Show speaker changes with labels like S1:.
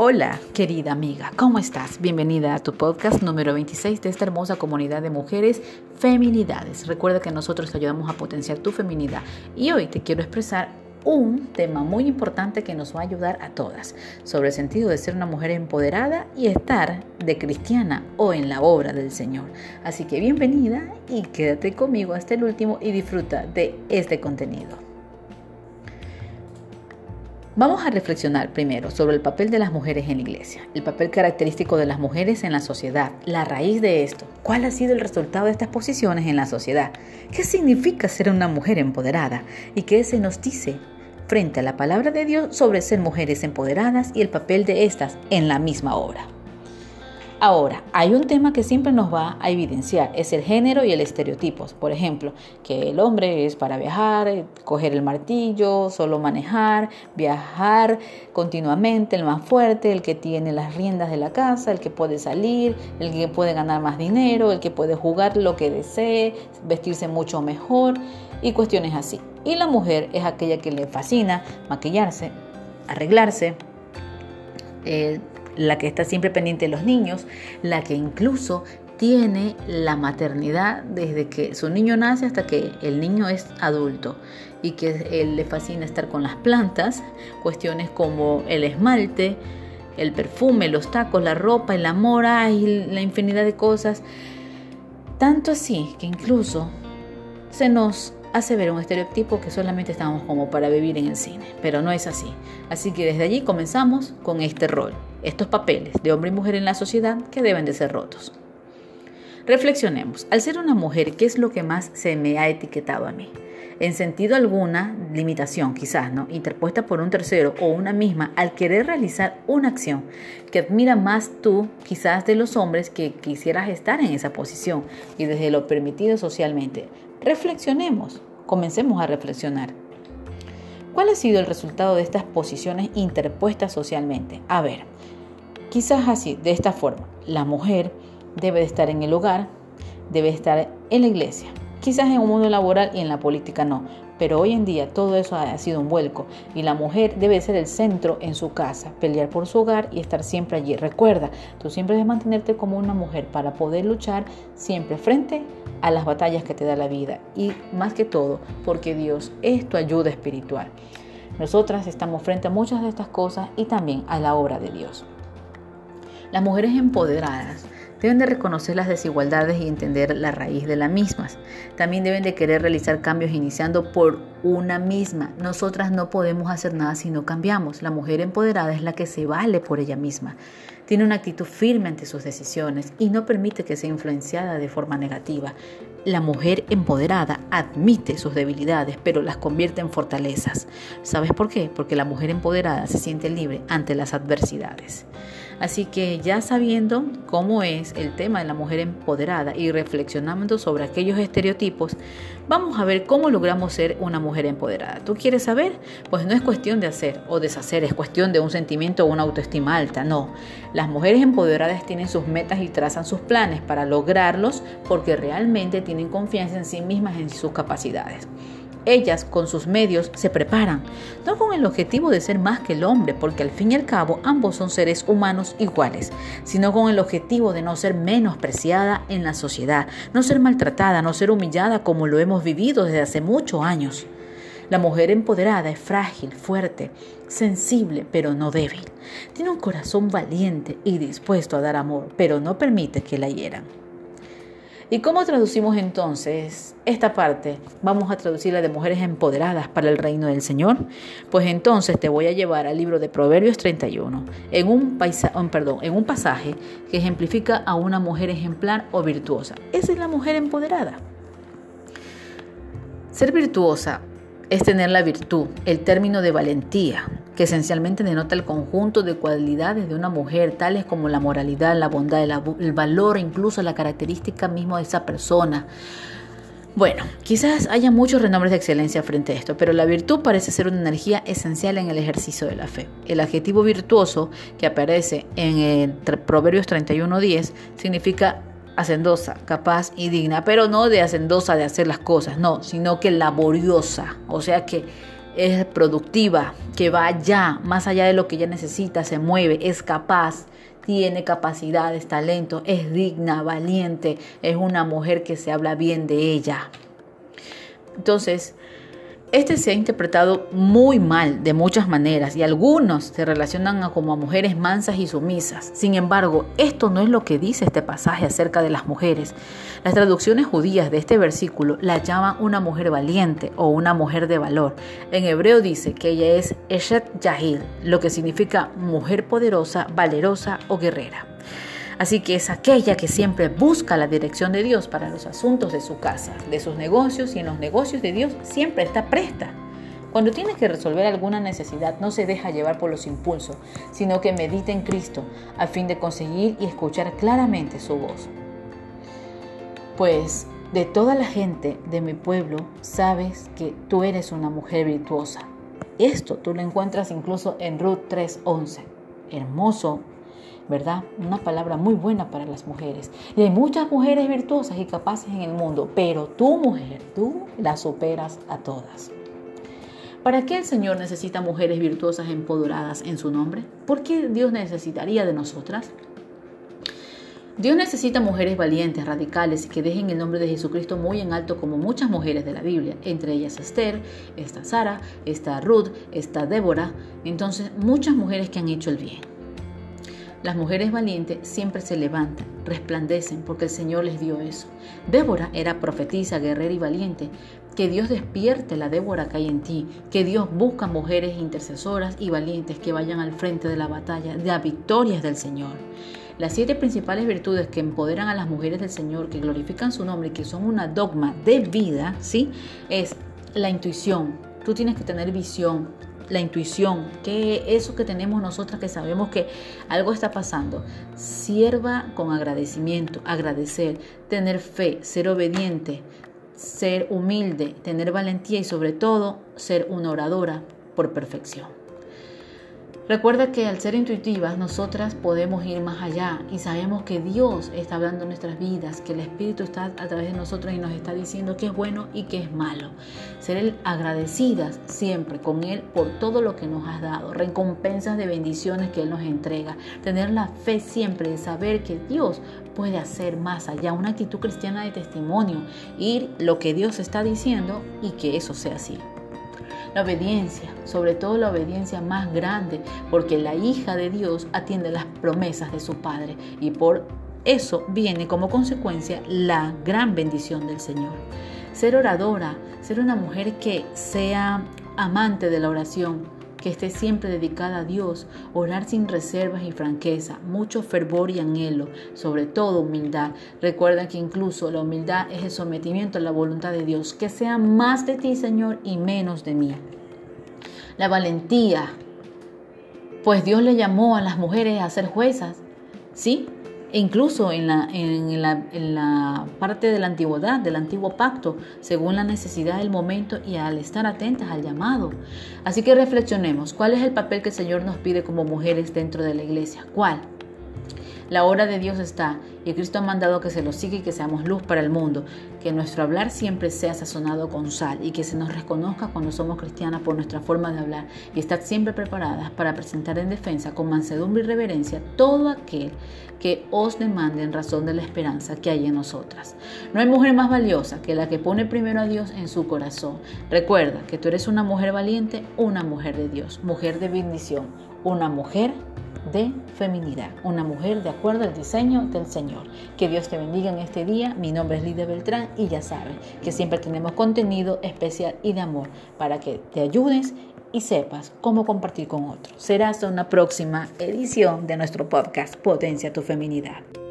S1: Hola, querida amiga, ¿cómo estás? Bienvenida a tu podcast número 26 de esta hermosa comunidad de mujeres feminidades. Recuerda que nosotros te ayudamos a potenciar tu feminidad y hoy te quiero expresar un tema muy importante que nos va a ayudar a todas sobre el sentido de ser una mujer empoderada y estar de cristiana o en la obra del Señor. Así que bienvenida y quédate conmigo hasta el último y disfruta de este contenido. Vamos a reflexionar primero sobre el papel de las mujeres en la iglesia, el papel característico de las mujeres en la sociedad, la raíz de esto, cuál ha sido el resultado de estas posiciones en la sociedad, qué significa ser una mujer empoderada y qué se nos dice frente a la palabra de Dios sobre ser mujeres empoderadas y el papel de estas en la misma obra. Ahora, hay un tema que siempre nos va a evidenciar, es el género y el estereotipos. Por ejemplo, que el hombre es para viajar, eh, coger el martillo, solo manejar, viajar continuamente, el más fuerte, el que tiene las riendas de la casa, el que puede salir, el que puede ganar más dinero, el que puede jugar lo que desee, vestirse mucho mejor y cuestiones así. Y la mujer es aquella que le fascina maquillarse, arreglarse, eh, la que está siempre pendiente de los niños, la que incluso tiene la maternidad desde que su niño nace hasta que el niño es adulto y que él le fascina estar con las plantas, cuestiones como el esmalte, el perfume, los tacos, la ropa, el amor, y la infinidad de cosas. Tanto así que incluso se nos hace ver un estereotipo que solamente estamos como para vivir en el cine, pero no es así. Así que desde allí comenzamos con este rol, estos papeles de hombre y mujer en la sociedad que deben de ser rotos. Reflexionemos, al ser una mujer, ¿qué es lo que más se me ha etiquetado a mí? En sentido alguna, limitación quizás, ¿no? Interpuesta por un tercero o una misma al querer realizar una acción que admira más tú quizás de los hombres que quisieras estar en esa posición y desde lo permitido socialmente. Reflexionemos, comencemos a reflexionar. ¿Cuál ha sido el resultado de estas posiciones interpuestas socialmente? A ver, quizás así, de esta forma, la mujer debe de estar en el hogar, debe estar en la iglesia, quizás en un mundo laboral y en la política no, pero hoy en día todo eso ha sido un vuelco y la mujer debe ser el centro en su casa, pelear por su hogar y estar siempre allí. Recuerda, tú siempre debes mantenerte como una mujer para poder luchar siempre frente a las batallas que te da la vida y más que todo porque Dios es tu ayuda espiritual. Nosotras estamos frente a muchas de estas cosas y también a la obra de Dios. Las mujeres empoderadas Deben de reconocer las desigualdades y entender la raíz de las mismas. También deben de querer realizar cambios iniciando por una misma. Nosotras no podemos hacer nada si no cambiamos. La mujer empoderada es la que se vale por ella misma. Tiene una actitud firme ante sus decisiones y no permite que sea influenciada de forma negativa. La mujer empoderada admite sus debilidades, pero las convierte en fortalezas. ¿Sabes por qué? Porque la mujer empoderada se siente libre ante las adversidades. Así que ya sabiendo cómo es el tema de la mujer empoderada y reflexionando sobre aquellos estereotipos, vamos a ver cómo logramos ser una mujer empoderada. ¿Tú quieres saber? Pues no es cuestión de hacer o deshacer, es cuestión de un sentimiento o una autoestima alta, no. Las mujeres empoderadas tienen sus metas y trazan sus planes para lograrlos porque realmente tienen confianza en sí mismas, en sus capacidades. Ellas, con sus medios, se preparan, no con el objetivo de ser más que el hombre, porque al fin y al cabo ambos son seres humanos iguales, sino con el objetivo de no ser menospreciada en la sociedad, no ser maltratada, no ser humillada como lo hemos vivido desde hace muchos años. La mujer empoderada es frágil, fuerte, sensible, pero no débil. Tiene un corazón valiente y dispuesto a dar amor, pero no permite que la hieran. ¿Y cómo traducimos entonces esta parte? Vamos a traducirla de mujeres empoderadas para el reino del Señor. Pues entonces te voy a llevar al libro de Proverbios 31, en un, perdón, en un pasaje que ejemplifica a una mujer ejemplar o virtuosa. Esa es la mujer empoderada. Ser virtuosa es tener la virtud, el término de valentía, que esencialmente denota el conjunto de cualidades de una mujer, tales como la moralidad, la bondad, el valor, incluso la característica misma de esa persona. Bueno, quizás haya muchos renombres de excelencia frente a esto, pero la virtud parece ser una energía esencial en el ejercicio de la fe. El adjetivo virtuoso que aparece en el Proverbios 31.10 significa hacendosa, capaz y digna, pero no de hacendosa de hacer las cosas, no, sino que laboriosa, o sea que es productiva, que va allá, más allá de lo que ella necesita, se mueve, es capaz, tiene capacidades, talento, es digna, valiente, es una mujer que se habla bien de ella. Entonces, este se ha interpretado muy mal de muchas maneras y algunos se relacionan como a mujeres mansas y sumisas. Sin embargo, esto no es lo que dice este pasaje acerca de las mujeres. Las traducciones judías de este versículo la llaman una mujer valiente o una mujer de valor. En hebreo dice que ella es Eshet Yahil, lo que significa mujer poderosa, valerosa o guerrera. Así que es aquella que siempre busca la dirección de Dios para los asuntos de su casa, de sus negocios y en los negocios de Dios siempre está presta. Cuando tiene que resolver alguna necesidad, no se deja llevar por los impulsos, sino que medita en Cristo a fin de conseguir y escuchar claramente su voz. Pues de toda la gente de mi pueblo sabes que tú eres una mujer virtuosa. Esto tú lo encuentras incluso en Ruth 3:11. Hermoso ¿verdad? Una palabra muy buena para las mujeres. Y hay muchas mujeres virtuosas y capaces en el mundo, pero tú mujer, tú las superas a todas. ¿Para qué el Señor necesita mujeres virtuosas empoderadas en su nombre? ¿Por qué Dios necesitaría de nosotras? Dios necesita mujeres valientes, radicales y que dejen el nombre de Jesucristo muy en alto como muchas mujeres de la Biblia. Entre ellas Esther, está Sara, está Ruth, está Débora. Entonces, muchas mujeres que han hecho el bien. Las mujeres valientes siempre se levantan, resplandecen, porque el Señor les dio eso. Débora era profetisa, guerrera y valiente. Que Dios despierte la Débora que hay en ti, que Dios busca mujeres intercesoras y valientes que vayan al frente de la batalla, de victorias del Señor. Las siete principales virtudes que empoderan a las mujeres del Señor, que glorifican su nombre y que son una dogma de vida, ¿sí? Es la intuición. Tú tienes que tener visión, la intuición, que eso que tenemos nosotras que sabemos que algo está pasando, sirva con agradecimiento, agradecer, tener fe, ser obediente, ser humilde, tener valentía y sobre todo ser una oradora por perfección. Recuerda que al ser intuitivas nosotras podemos ir más allá y sabemos que Dios está hablando en nuestras vidas, que el Espíritu está a través de nosotros y nos está diciendo que es bueno y que es malo. Ser agradecidas siempre con Él por todo lo que nos has dado, recompensas de bendiciones que Él nos entrega, tener la fe siempre de saber que Dios puede hacer más allá, una actitud cristiana de testimonio, ir lo que Dios está diciendo y que eso sea así. La obediencia, sobre todo la obediencia más grande, porque la hija de Dios atiende las promesas de su Padre y por eso viene como consecuencia la gran bendición del Señor. Ser oradora, ser una mujer que sea amante de la oración, que esté siempre dedicada a Dios, orar sin reservas y franqueza, mucho fervor y anhelo, sobre todo humildad. Recuerda que incluso la humildad es el sometimiento a la voluntad de Dios, que sea más de ti, Señor, y menos de mí. La valentía, pues Dios le llamó a las mujeres a ser juezas, ¿sí? Incluso en la, en, la, en la, parte de la antigüedad, del antiguo pacto, según la necesidad del momento y al estar atentas al llamado. Así que reflexionemos, ¿cuál es el papel que el Señor nos pide como mujeres dentro de la iglesia? ¿Cuál? La hora de Dios está y Cristo ha mandado que se lo siga y que seamos luz para el mundo, que nuestro hablar siempre sea sazonado con sal y que se nos reconozca cuando somos cristianas por nuestra forma de hablar y estar siempre preparadas para presentar en defensa con mansedumbre y reverencia todo aquel que os demande en razón de la esperanza que hay en nosotras. No hay mujer más valiosa que la que pone primero a Dios en su corazón. Recuerda que tú eres una mujer valiente, una mujer de Dios, mujer de bendición, una mujer de feminidad, una mujer de acuerdo al diseño del Señor. Que Dios te bendiga en este día. Mi nombre es Lidia Beltrán y ya sabes que siempre tenemos contenido especial y de amor para que te ayudes y sepas cómo compartir con otros. Será hasta una próxima edición de nuestro podcast Potencia tu Feminidad.